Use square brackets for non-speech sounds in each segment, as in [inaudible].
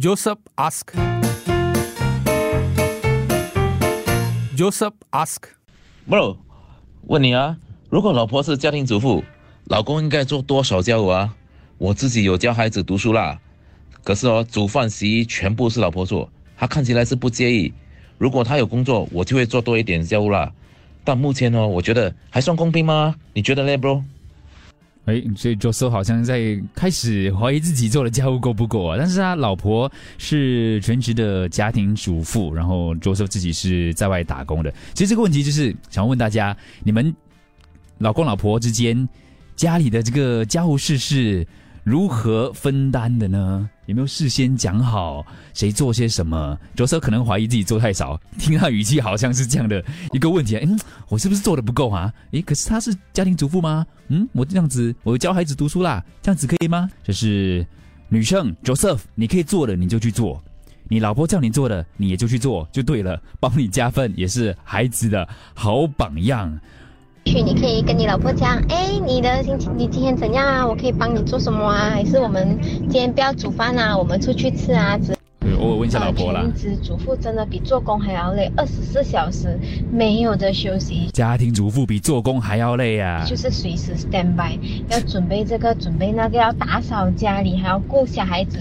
Joseph ask. Joseph ask. Bro，问你啊，如果老婆是家庭主妇，老公应该做多少家务啊？我自己有教孩子读书啦，可是哦，煮饭、洗衣全部是老婆做，她看起来是不介意。如果她有工作，我就会做多一点家务啦。但目前呢，我觉得还算公平吗？你觉得嘞，bro？哎，所以卓叔好像在开始怀疑自己做的家务够不够啊？但是他老婆是全职的家庭主妇，然后卓叔自己是在外打工的。其实这个问题就是想问大家：你们老公老婆之间家里的这个家务事是如何分担的呢？有没有事先讲好谁做些什么？Joseph 可能怀疑自己做太少，听他语气好像是这样的一个问题。嗯，我是不是做的不够啊？诶，可是他是家庭主妇吗？嗯，我这样子，我教孩子读书啦，这样子可以吗？就是女生 Joseph，你可以做的你就去做，你老婆叫你做的你也就去做就对了，帮你加分也是孩子的好榜样。去，你可以跟你老婆讲，哎，你的心情你今天怎样啊？我可以帮你做什么啊？还是我们今天不要煮饭啊？我们出去吃啊？之对偶尔问一下老婆啦。全职主妇真的比做工还要累，二十四小时没有的休息，家庭主妇比做工还要累啊！就是随时 stand by，要准备这个 [laughs] 准备那个，要打扫家里，还要顾小孩子。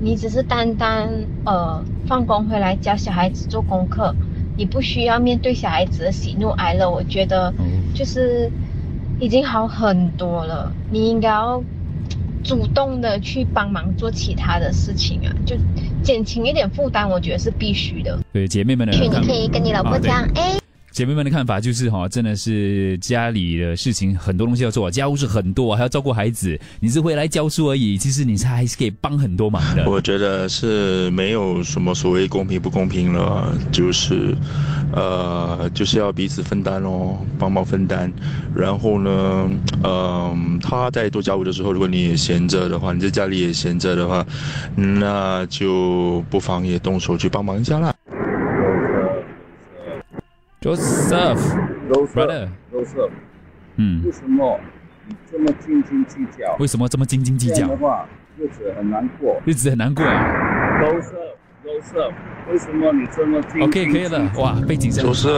你只是单单呃放工回来教小孩子做功课，你不需要面对小孩子的喜怒哀乐。我觉得就是已经好很多了，你应该要主动的去帮忙做其他的事情啊，就减轻一点负担，我觉得是必须的。对姐妹们的去，看你可以跟你老婆讲，哎、姐妹们的看法就是哈，真的是家里的事情很多东西要做，家务事很多，还要照顾孩子。你是回来教书而已，其实你是还是可以帮很多忙的。[laughs] 我觉得是没有什么所谓公平不公平了，就是，呃，就是要彼此分担咯，帮忙分担。然后呢，嗯、他在做家务的时候，如果你也闲着的话，你在家里也闲着的话，那就不妨也动手去帮忙一下啦。Joseph 都是 brother，都是，嗯为，什么你这么斤斤计较？为什么这么斤斤计较这样的？话，日子很难过。日子很难过啊。都是都是，为什么你这么斤斤 OK，可以计了，较哇，背景声。就是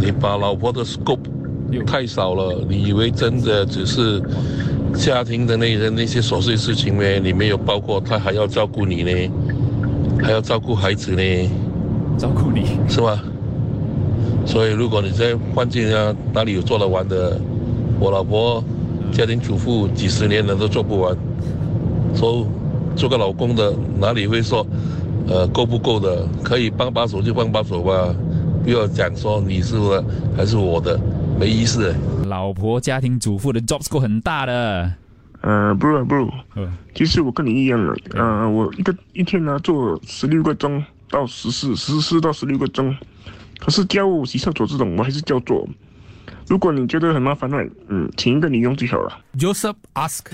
你把老婆的 scope 有太少了，你以为真的只是家庭的那些那些琐碎事情呢？你没有包括他还要照顾你呢，还要照顾孩子呢，照顾你。是吧？所以如果你在环境啊哪里有做得完的，我老婆家庭主妇几十年了都做不完，所以做个老公的哪里会说，呃够不够的？可以帮把手就帮把手吧，不要讲说你是我还是我的，没意思。老婆家庭主妇的 job scope 很大的。呃，不是不是，嗯，其实我跟你一样的，呃，我一个一天呢做十六个钟到十四，十四到十六个钟，可是家务、洗厕所这种我还是叫做。如果你觉得很麻烦的，嗯，请一个女佣就好了。Joseph ask.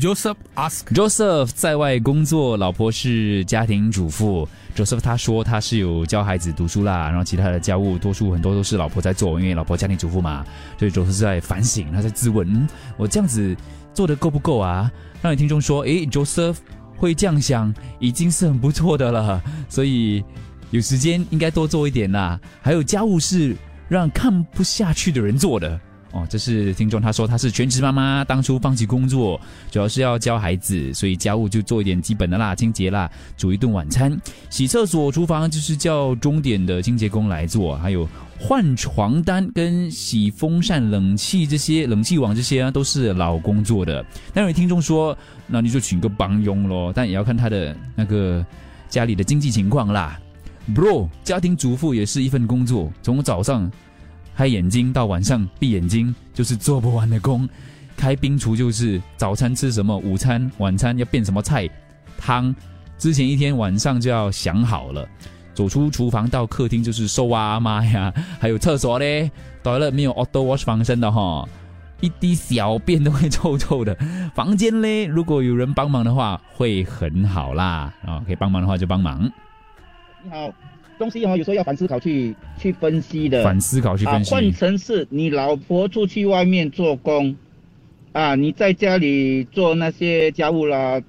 Joseph ask. Joseph 在外工作，老婆是家庭主妇。Joseph 他说他是有教孩子读书啦，然后其他的家务多数很多都是老婆在做，因为老婆家庭主妇嘛，所以 Joseph 是在反省，他在自问，嗯，我这样子做的够不够啊？让你听众说，诶 j o s e p h 会这样想，已经是很不错的了，所以有时间应该多做一点啦。还有家务事让看不下去的人做的。哦，这是听众他说他是全职妈妈，当初放弃工作，主要是要教孩子，所以家务就做一点基本的啦，清洁啦，煮一顿晚餐，洗厕所、厨房就是叫钟点的清洁工来做，还有换床单跟洗风扇、冷气这些、冷气网这些啊，都是老公做的。但有听众说，那你就请个帮佣咯，但也要看他的那个家里的经济情况啦。Bro，家庭主妇也是一份工作，从早上开眼睛到晚上闭眼睛，就是做不完的工。开冰厨就是早餐吃什么，午餐、晚餐要变什么菜、汤，之前一天晚上就要想好了。走出厨房到客厅就是收啊妈呀，还有厕所嘞，到了没有 auto wash 防身的哈，一滴小便都会臭臭的。房间嘞，如果有人帮忙的话会很好啦啊，可以帮忙的话就帮忙，你好，东西哈、有时候要反思考去去分析的。反思考去分析。啊，换成是你老婆出去外面做工，啊，你在家里做那些家务啦，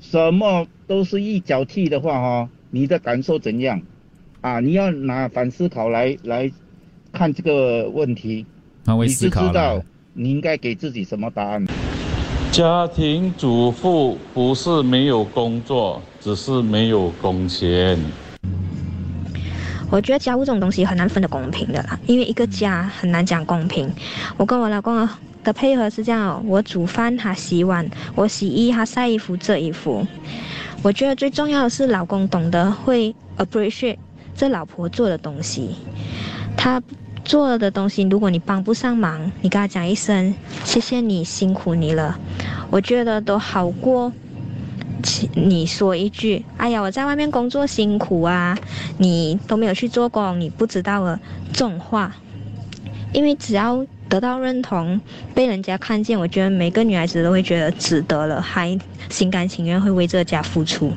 什么都是一脚踢的话哈，你的感受怎样？啊，你要拿反思考来来看这个问题，换位你是知道。你应该给自己什么答案。家庭主妇不是没有工作，只是没有工钱。我觉得家务这种东西很难分得公平的啦，因为一个家很难讲公平。我跟我老公的配合是这样，我煮饭，他洗碗；我洗衣，他晒衣服、折衣服。我觉得最重要的是老公懂得会 appreciate 这老婆做的东西，他做的东西，如果你帮不上忙，你跟他讲一声谢谢你辛苦你了，我觉得都好过你说一句“哎呀，我在外面工作辛苦啊，你都没有去做工，你不知道了”这种话，因为只要得到认同，被人家看见，我觉得每个女孩子都会觉得值得了，还心甘情愿会为这个家付出。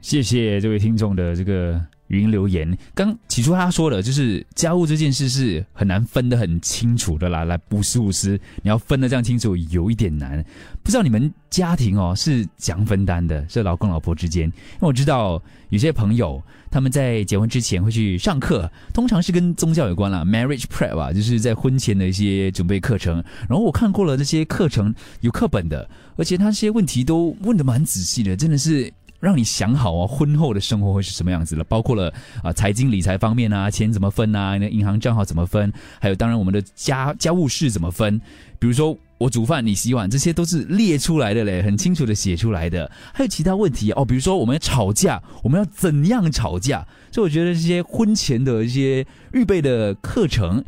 谢谢这位听众的这个语音留言。刚起初他说的就是家务这件事是很难分得很清楚的啦，来五十五十，你要分得这样清楚有一点难。不知道你们家庭哦是怎样分担的，是老公老婆之间？因为我知道有些朋友他们在结婚之前会去上课，通常是跟宗教有关啦，marriage prep 啊，就是在婚前的一些准备课程。然后我看过了这些课程有课本的，而且他这些问题都问得蛮仔细的，真的是。让你想好啊，婚后的生活会是什么样子的？包括了啊财经理财方面啊，钱怎么分啊，那银行账号怎么分？还有当然我们的家家务事怎么分？比如说我煮饭，你洗碗，这些都是列出来的嘞，很清楚的写出来的。还有其他问题哦，比如说我们吵架，我们要怎样吵架？所以我觉得这些婚前的一些预备的课程，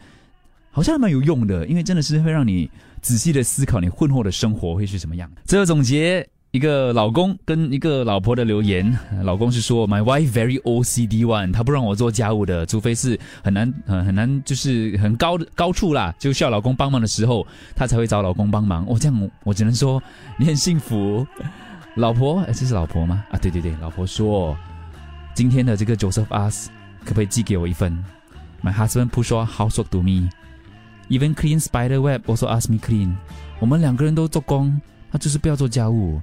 好像还蛮有用的，因为真的是会让你仔细的思考你婚后的生活会是什么样。最后总结。一个老公跟一个老婆的留言，老公是说 My wife very OCD one，她不让我做家务的，除非是很难很很难就是很高的高处啦，就需要老公帮忙的时候，她才会找老公帮忙。哦，这样我只能说你很幸福。老婆，哎，这是老婆吗？啊，对对对，老婆说今天的这个 Joseph ask 可不可以寄给我一份？My husband push all housework to me, even clean spider web also ask me clean。我们两个人都做工，他就是不要做家务。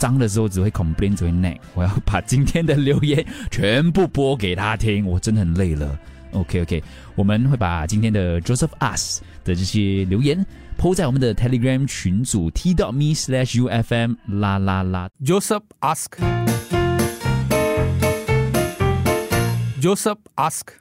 脏的时候只会 complain，只会 nag。我要把今天的留言全部播给他听，我真的很累了。OK OK，我们会把今天的 Joseph Us 的这些留言 po 在我们的 Telegram 群组 t dot me slash ufm 啦啦啦。Joseph ask. Joseph ask.